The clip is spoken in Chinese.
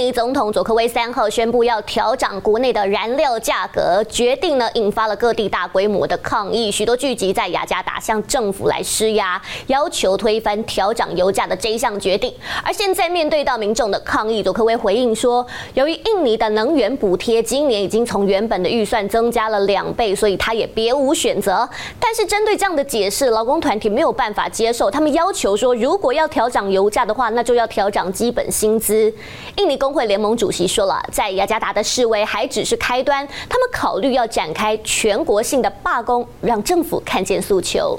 尼总统佐科威三号宣布要调涨国内的燃料价格，决定呢引发了各地大规模的抗议，许多聚集在雅加达向政府来施压，要求推翻调涨油价的这一项决定。而现在面对到民众的抗议，佐科威回应说，由于印尼的能源补贴今年已经从原本的预算增加了两倍，所以他也别无选择。但是针对这样的解释，劳工团体没有办法接受，他们要求说，如果要调涨油价的话，那就要调涨基本薪资。印尼工会联盟主席说了，在雅加达的示威还只是开端，他们考虑要展开全国性的罢工，让政府看见诉求。